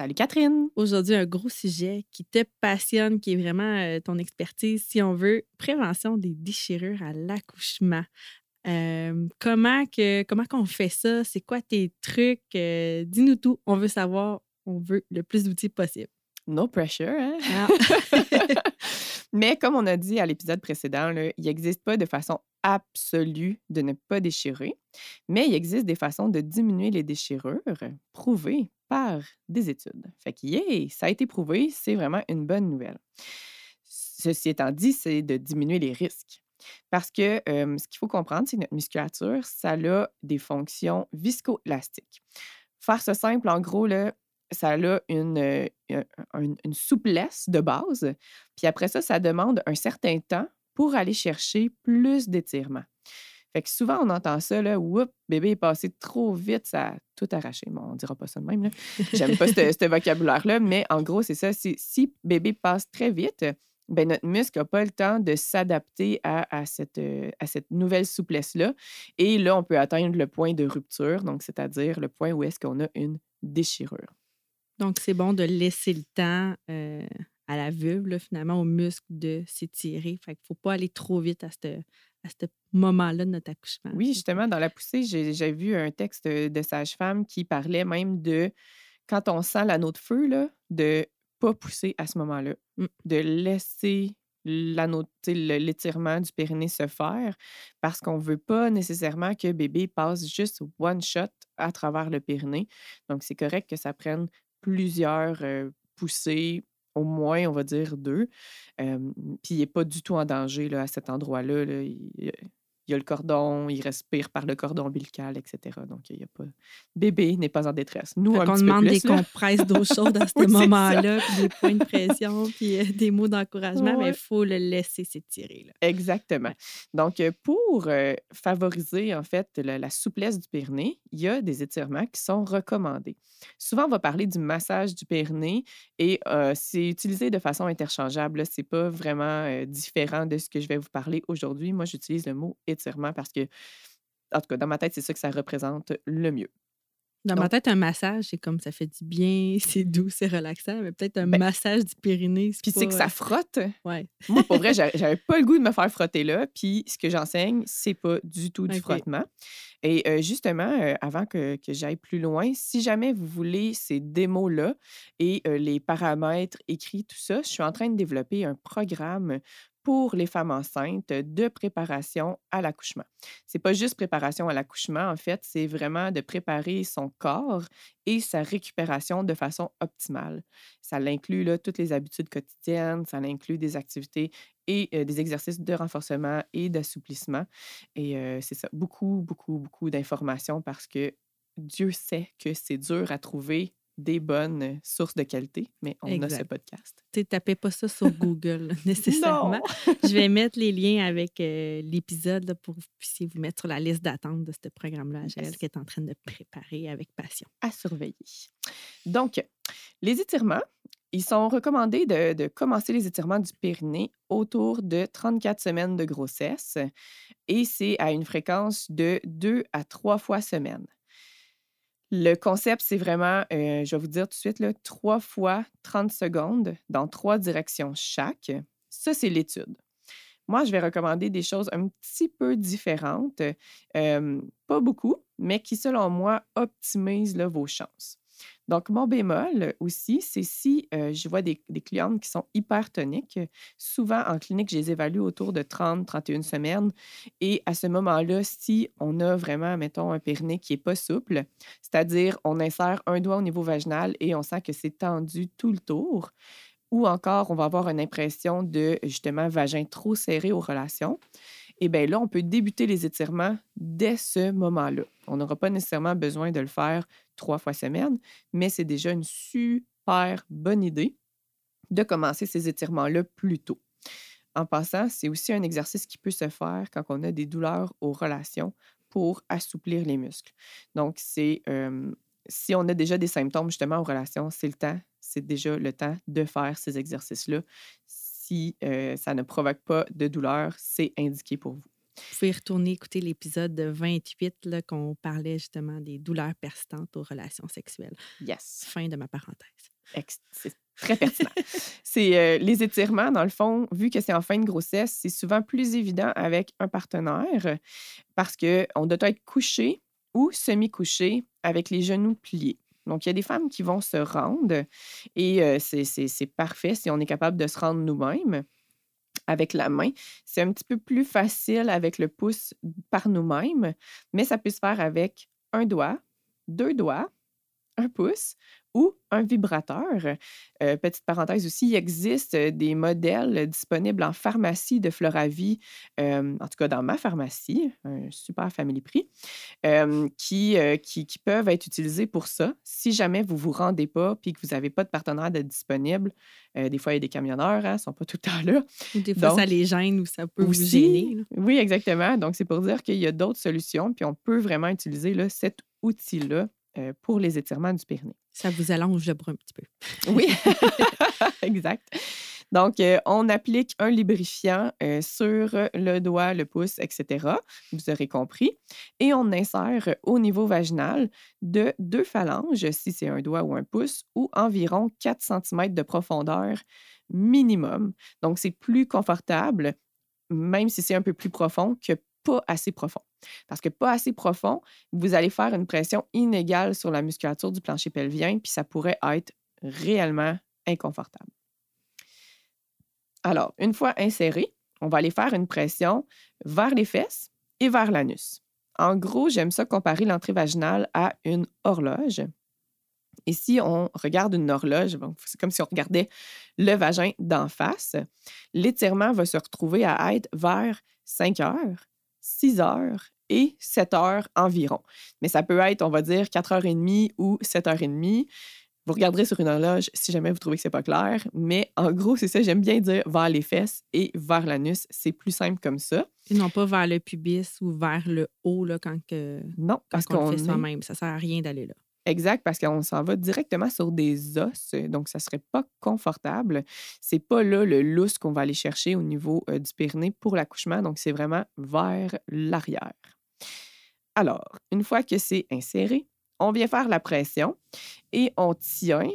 Salut Catherine. Aujourd'hui, un gros sujet qui te passionne, qui est vraiment euh, ton expertise, si on veut, prévention des déchirures à l'accouchement. Euh, comment que comment qu'on fait ça? C'est quoi tes trucs? Euh, dis-nous tout. On veut savoir. On veut le plus d'outils possible. No pressure, hein? Ah. Mais comme on a dit à l'épisode précédent, il n'existe pas de façon absolue de ne pas déchirer, mais il existe des façons de diminuer les déchirures prouvées par des études. Fait que, yeah, ça a été prouvé, c'est vraiment une bonne nouvelle. Ceci étant dit, c'est de diminuer les risques. Parce que ce qu'il faut comprendre, c'est que notre musculature, ça a des fonctions viscoélastiques. Faire ce simple, en gros, là, ça a une, une, souplesse de base. Puis après ça, ça demande un certain temps pour aller chercher plus d'étirement. Fait que souvent, on entend ça, là, oups, bébé est passé trop vite, ça a tout arraché. Bon, on dira pas ça de même, là. J'aime pas ce, vocabulaire-là, mais en gros, c'est ça. Si bébé passe très vite, ben notre muscle n'a pas le temps de s'adapter à, cette, cette nouvelle souplesse-là. Et là, on peut atteindre le point de rupture, donc c'est-à-dire le point où est-ce qu'on a une déchirure. Donc, c'est bon de laisser le temps euh, à la vulve, finalement, au muscle de s'étirer. Fait qu'il ne faut pas aller trop vite à ce à ce moment-là de notre accouchement. Oui, justement, dans la poussée, j'ai vu un texte de sage-femme qui parlait même de quand on sent l'anneau de feu, là, de pas pousser à ce moment-là, mmh. de laisser l'étirement du périnée se faire parce qu'on ne veut pas nécessairement que bébé passe juste one shot à travers le périnée. Donc, c'est correct que ça prenne plusieurs poussées, au moins, on va dire deux. puis il n'est pas du tout en danger là, à cet endroit-là. Y a le cordon, il respire par le cordon ombilical, etc. Donc, il n'y a pas. Bébé n'est pas en détresse. Nous, on demande des compresses d'eau chaude à ce moment-là, puis des points de pression, puis euh, des mots d'encouragement, mais il faut le laisser s'étirer. Exactement. Donc, euh, pour euh, favoriser, en fait, la, souplesse du périnée, il y a des étirements qui sont recommandés. Souvent, on va parler du massage du périnée et c'est utilisé de façon interchangeable. Ce n'est pas vraiment différent de ce que je vais vous parler aujourd'hui. Moi, j'utilise le mot étirement parce que, en tout cas, dans ma tête, c'est ça que ça représente le mieux. Dans ma tête, un massage, c'est comme ça fait du bien, c'est doux, c'est relaxant, mais peut-être un ben massage du périnée. Puis c'est que ça euh, frotte. Ouais. Moi, pour vrai, j'avais pas le goût de me faire frotter là. Puis ce que j'enseigne, c'est pas du tout du frottement. Et euh, justement, euh, avant que, que j'aille plus loin, si jamais vous voulez ces démos-là et les paramètres écrits, tout ça, je suis en train de développer un programme pour les femmes enceintes de préparation à l'accouchement. C'est pas juste préparation à l'accouchement, en fait, c'est vraiment de préparer son corps et sa récupération de façon optimale. Ça inclut là, toutes les habitudes quotidiennes, ça inclut des activités et des exercices de renforcement et d'assouplissement. Et c'est ça, beaucoup, beaucoup, beaucoup d'informations parce que Dieu sait que c'est dur à trouver des bonnes sources de qualité, mais on a ce podcast. Tu tapez pas ça sur Google nécessairement. Je vais mettre les liens avec euh, l'épisode pour que vous puissiez vous mettre sur la liste d'attente de ce programme-là, Agile, qui est en train de préparer avec passion. À surveiller. Donc, les étirements, ils sont recommandés de, de, commencer les étirements du périnée autour de 34 semaines de grossesse et c'est à une fréquence de 2 à 3 fois semaine. Le concept, c'est vraiment, euh, je vais vous dire tout de suite, trois fois 30 secondes dans trois directions chaque. Ça, c'est l'étude. Moi, je vais recommander des choses un petit peu différentes, euh, pas beaucoup, mais qui, selon moi, optimisent vos chances. Donc, mon bémol aussi, c'est si euh, je vois des, clientes qui sont hypertoniques. Souvent, en clinique, je les évalue autour de 30, 31 semaines. Et à ce moment-là, si on a vraiment, mettons, un périnée qui n'est pas souple, c'est-à-dire on insère un doigt au niveau vaginal et on sent que c'est tendu tout le tour, ou encore on va avoir une impression de justement vagin trop serré aux relations, eh bien là, on peut débuter les étirements dès ce moment-là. On n'aura pas nécessairement besoin de le faire trois fois semaine, mais c'est déjà une super bonne idée de commencer ces étirements-là plus tôt. En passant, c'est aussi un exercice qui peut se faire quand on a des douleurs aux relations pour assouplir les muscles. Donc, c'est si on a déjà des symptômes justement aux relations, c'est le temps, c'est déjà le temps de faire ces exercices-là. Si ça ne provoque pas de douleur, c'est indiqué pour vous. Vous pouvez retourner écouter l'épisode 28 qu'on parlait justement des douleurs persistantes aux relations sexuelles. Yes. Fin de ma parenthèse. C'est très pertinent. c'est les étirements, dans le fond, vu que c'est en fin de grossesse, c'est souvent plus évident avec un partenaire parce qu'on doit être couché ou semi-couché avec les genoux pliés. Donc, il y a des femmes qui vont se rendre et c'est parfait si on est capable de se rendre nous-mêmes avec la main. C'est un petit peu plus facile avec le pouce par nous-mêmes, mais ça peut se faire avec un doigt, deux doigts, un pouce ou un vibrateur. Euh, petite parenthèse aussi, il existe des modèles disponibles en pharmacie de Floravie, euh, en tout cas dans ma pharmacie, un super family prix, euh, qui, qui, qui, peuvent être utilisés pour ça. Si jamais vous ne vous rendez pas puis que vous n'avez pas de partenaire de disponible, des fois, il y a des camionneurs, hein, ils ne sont pas tout le temps là. des fois, ça les gêne ou ça peut vous gêner. Oui, exactement. Donc, c'est pour dire qu'il y a d'autres solutions, puis on peut vraiment utiliser là, cet outil-là pour les étirements du périnée. Ça vous allonge le bras un petit peu. Oui, exact. Donc, on applique un lubrifiant sur le doigt, le pouce, etc. Vous aurez compris. Et on insère au niveau vaginal de deux phalanges, si c'est un doigt ou un pouce, ou environ 4 cm de profondeur minimum. Donc, c'est plus confortable, même si c'est un peu plus profond, que pas assez profond. Parce que pas assez profond, vous allez faire une pression inégale sur la musculature du plancher pelvien, puis ça pourrait être réellement inconfortable. Alors, une fois inséré, on va aller faire une pression vers les fesses et vers l'anus. En gros, j'aime ça comparer l'entrée vaginale à une horloge. Et si on regarde une horloge, c'est comme si on regardait le vagin d'en face, l'étirement va se retrouver à être vers 5 heures 6 heures et 7 heures environ. Mais ça peut être, on va dire, 4h30 ou 7h30. Vous regarderez sur une horloge si jamais vous trouvez que c'est pas clair. Mais en gros, c'est ça, j'aime bien dire vers les fesses et vers l'anus. C'est plus simple comme ça. Et non pas vers le pubis ou vers le haut là, quand, que, non, parce qu'on le fait soi-même. Ça sert à rien d'aller là. Exact, parce qu'on s'en va directement sur des os, donc ça serait pas confortable. C'est pas là le lousse qu'on va aller chercher au niveau du périnée pour l'accouchement, donc c'est vraiment vers l'arrière. Alors, une fois que c'est inséré, on vient faire la pression et on tient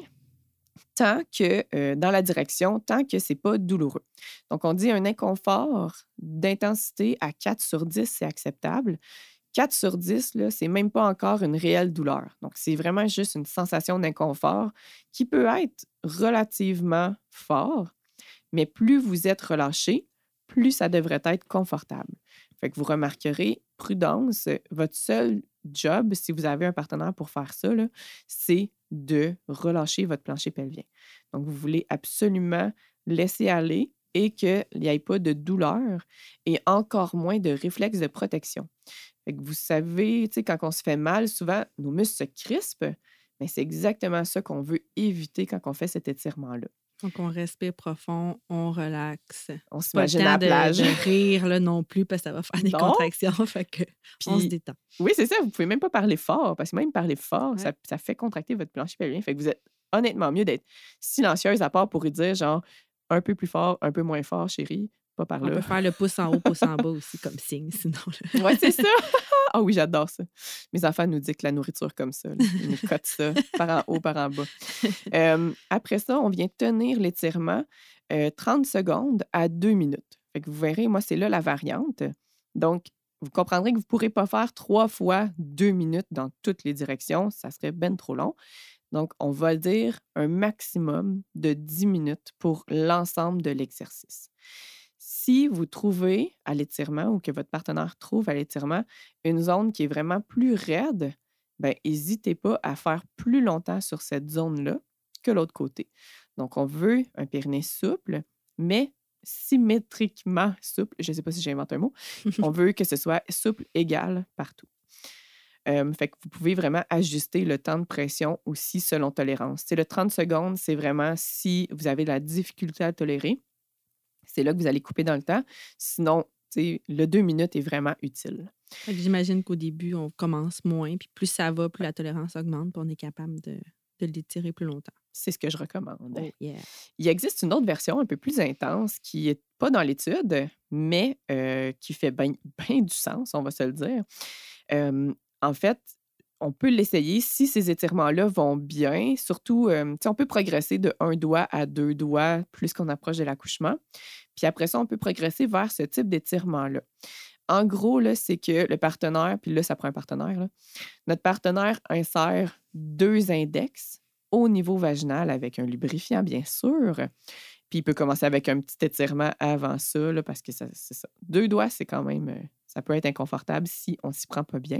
tant que dans la direction, tant que c'est pas douloureux. Donc, on dit un inconfort d'intensité à 4 sur 10, c'est acceptable. 4 sur 10, ce n'est même pas encore une réelle douleur. Donc, c'est vraiment juste une sensation d'inconfort qui peut être relativement fort, mais plus vous êtes relâché, plus ça devrait être confortable. Fait que vous remarquerez, prudence, votre seul job, si vous avez un partenaire pour faire ça, c'est de relâcher votre plancher pelvien. Donc, vous voulez absolument laisser aller et qu'il n'y ait pas de douleur et encore moins de réflexe de protection vous savez, quand on se fait mal, souvent, nos muscles se crispent, mais c'est exactement ça qu'on veut éviter quand on fait cet étirement-là. Donc, on respire profond, on relaxe. On s'imagine à la plage. De, rire là, non plus parce que ça va faire des contractions. Fait que on se détend. Oui, c'est ça. Vous pouvez même pas parler fort parce que même parler fort, ça, ça, fait contracter votre plancher pelvien. Fait que vous êtes honnêtement mieux d'être silencieuse à part pour dire genre un peu plus fort, un peu moins fort, chérie. Pas par là. On peut faire le pouce en haut, pouce en bas aussi comme signe, sinon. Oui, c'est ça. Ah oui, j'adore ça. Mes enfants nous disent que la nourriture comme ça, ils nous cotent ça par en haut, par en bas. après ça, on vient tenir l'étirement 30 secondes à 2 minutes. Fait que vous verrez, moi, c'est là la variante. Donc, vous comprendrez que vous ne pourrez pas faire trois fois deux minutes dans toutes les directions. Ça serait bien trop long. Donc, on va dire un maximum de 10 minutes pour l'ensemble de l'exercice. Si vous trouvez à l'étirement ou que votre partenaire trouve à l'étirement une zone qui est vraiment plus raide, ben, n'hésitez pas à faire plus longtemps sur cette zone-là que l'autre côté. Donc, on veut un périnée souple, mais symétriquement souple. Je ne sais pas si j'invente un mot. on veut que ce soit souple égal partout. fait vous pouvez vraiment ajuster le temps de pression aussi selon tolérance. C'est le 30 secondes, c'est vraiment si vous avez la difficulté à tolérer. C'est là que vous allez couper dans le temps. Sinon, le deux minutes est vraiment utile. J'imagine qu'au début, on commence moins, puis plus ça va, plus la tolérance augmente, puis on est capable de, de l'étirer plus longtemps. C'est ce que je recommande. Oh, yeah. Il existe une autre version un peu plus intense qui n'est pas dans l'étude, mais euh, qui fait bien du sens, on va se le dire. en fait, on peut l'essayer si ces étirements-là vont bien. Surtout, euh, on peut progresser de un doigt à deux doigts plus qu'on approche de l'accouchement. Puis après ça, on peut progresser vers ce type d'étirement-là. En gros, c'est que le partenaire, puis là, ça prend un partenaire, notre partenaire insère deux index au niveau vaginal avec un lubrifiant, bien sûr. Puis il peut commencer avec un petit étirement avant ça, parce que c'est ça. Deux doigts, c'est quand même, euh, ça peut être inconfortable si on s'y prend pas bien.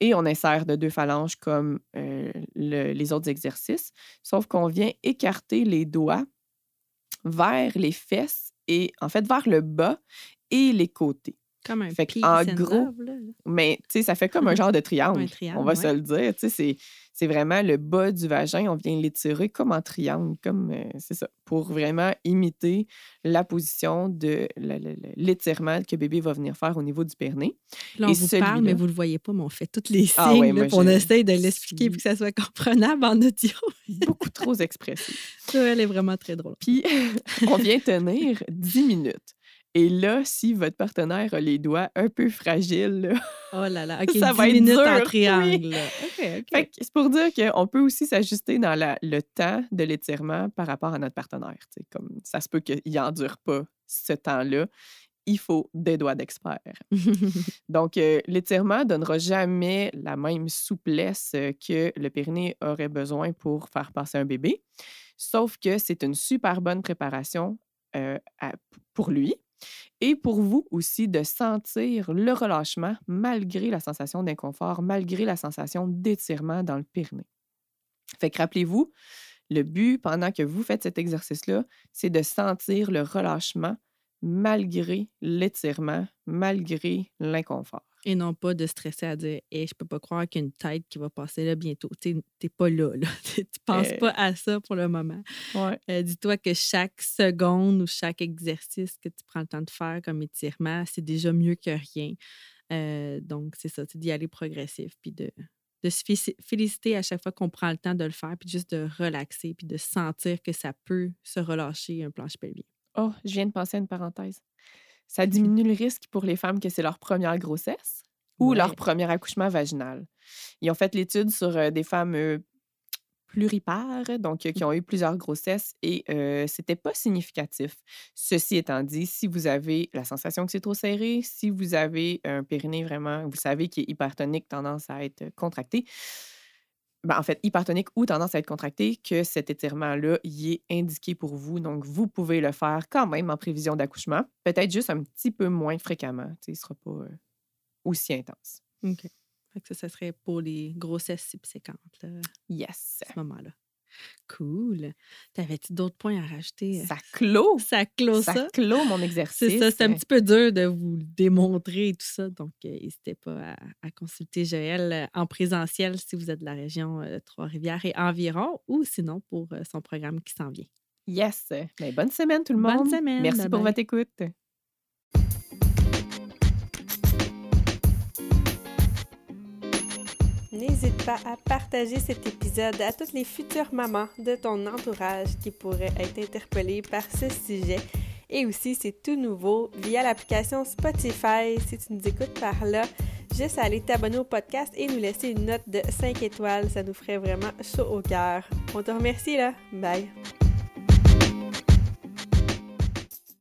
Et on insère de deux phalanges comme euh, les autres exercices, sauf qu'on vient écarter les doigts vers les fesses et en fait vers le bas et les côtés. Comme un fait en gros, mais tu sais, ça fait comme un genre de triangle. on va se le dire. Tu sais, c'est vraiment le bas du vagin. On vient l'étirer comme en triangle, comme euh, c'est ça, pour vraiment imiter la position de l'étirement que bébé va venir faire au niveau du périnée. Là, on vous parle, mais vous le voyez pas, mais on fait tous les ah signes. Ah on essaye de l'expliquer pour que ça soit comprenable en audio. Beaucoup trop expressif. Ça, elle est vraiment très drôle. Puis, on vient tenir 10 minutes. Et là, si votre partenaire a les doigts un peu fragiles, oh là là, ça va être dur, en triangle. C'est pour dire qu'on peut aussi s'ajuster dans le temps de l'étirement par rapport à notre partenaire. Comme ça se peut qu'il n'endure pas ce temps-là. Il faut des doigts d'expert. Donc, euh, l'étirement ne donnera jamais la même souplesse que le périnée aurait besoin pour faire passer un bébé. Sauf que c'est une super bonne préparation euh, pour lui, et pour vous aussi de sentir le relâchement malgré la sensation d'inconfort, malgré la sensation d'étirement dans le périnée. Fait que rappelez-vous, le but pendant que vous faites cet exercice-là, c'est de sentir le relâchement malgré l'étirement, malgré l'inconfort. Et non pas de stresser à dire hey, je peux pas croire qu'il y a une tête qui va passer là bientôt. Tu n'es pas là. là. tu penses pas à ça pour le moment. Euh, dis-toi que chaque seconde ou chaque exercice que tu prends le temps de faire comme étirement, c'est déjà mieux que rien. Euh, donc, c'est ça, c'est d'y aller progressif, puis de, de se féliciter à chaque fois qu'on prend le temps de le faire, puis juste de relaxer, puis de sentir que ça peut se relâcher un planche pelvien. Oh, je viens de penser à une parenthèse. Ça diminue le risque pour les femmes que c'est leur première grossesse ou leur premier accouchement vaginal. Ils ont fait l'étude sur euh, des femmes euh, pluripares, donc euh, qui mmh. ont eu plusieurs grossesses et c'était pas significatif. Ceci étant dit, si vous avez la sensation que c'est trop serré, si vous avez un périnée vraiment, vous savez qu'il est hypertonique, tendance à être contracté, ben, en fait, hypertonique ou tendance à être contracté, que cet étirement-là y est indiqué pour vous. Donc, vous pouvez le faire quand même en prévision d'accouchement, peut-être juste un petit peu moins fréquemment. Il ne sera pas euh, aussi intense. OK. Fait que ça, ça serait pour les grossesses subséquentes. Yes. À ce moment-là. Cool. T'avais-tu d'autres points à rajouter? Ça clôt. Ça clôt ça. Ça? clôt mon exercice. C'est ça. C'est un petit peu dur de vous le démontrer et tout ça. Donc, euh, n'hésitez pas à, consulter Joël euh, en présentiel si vous êtes de la région Trois-Rivières et environ ou sinon pour euh, son programme qui s'en vient. Yes. Ben, bonne semaine tout le monde. Bonne semaine. Merci pour votre écoute. N'hésite pas à partager cet épisode à toutes les futures mamans de ton entourage qui pourraient être interpellées par ce sujet. Et aussi, c'est tout nouveau via l'application Spotify. Si tu nous écoutes par là, juste aller t'abonner au podcast et nous laisser une note de 5 étoiles. Ça nous ferait vraiment chaud au cœur. On te remercie là. Bye.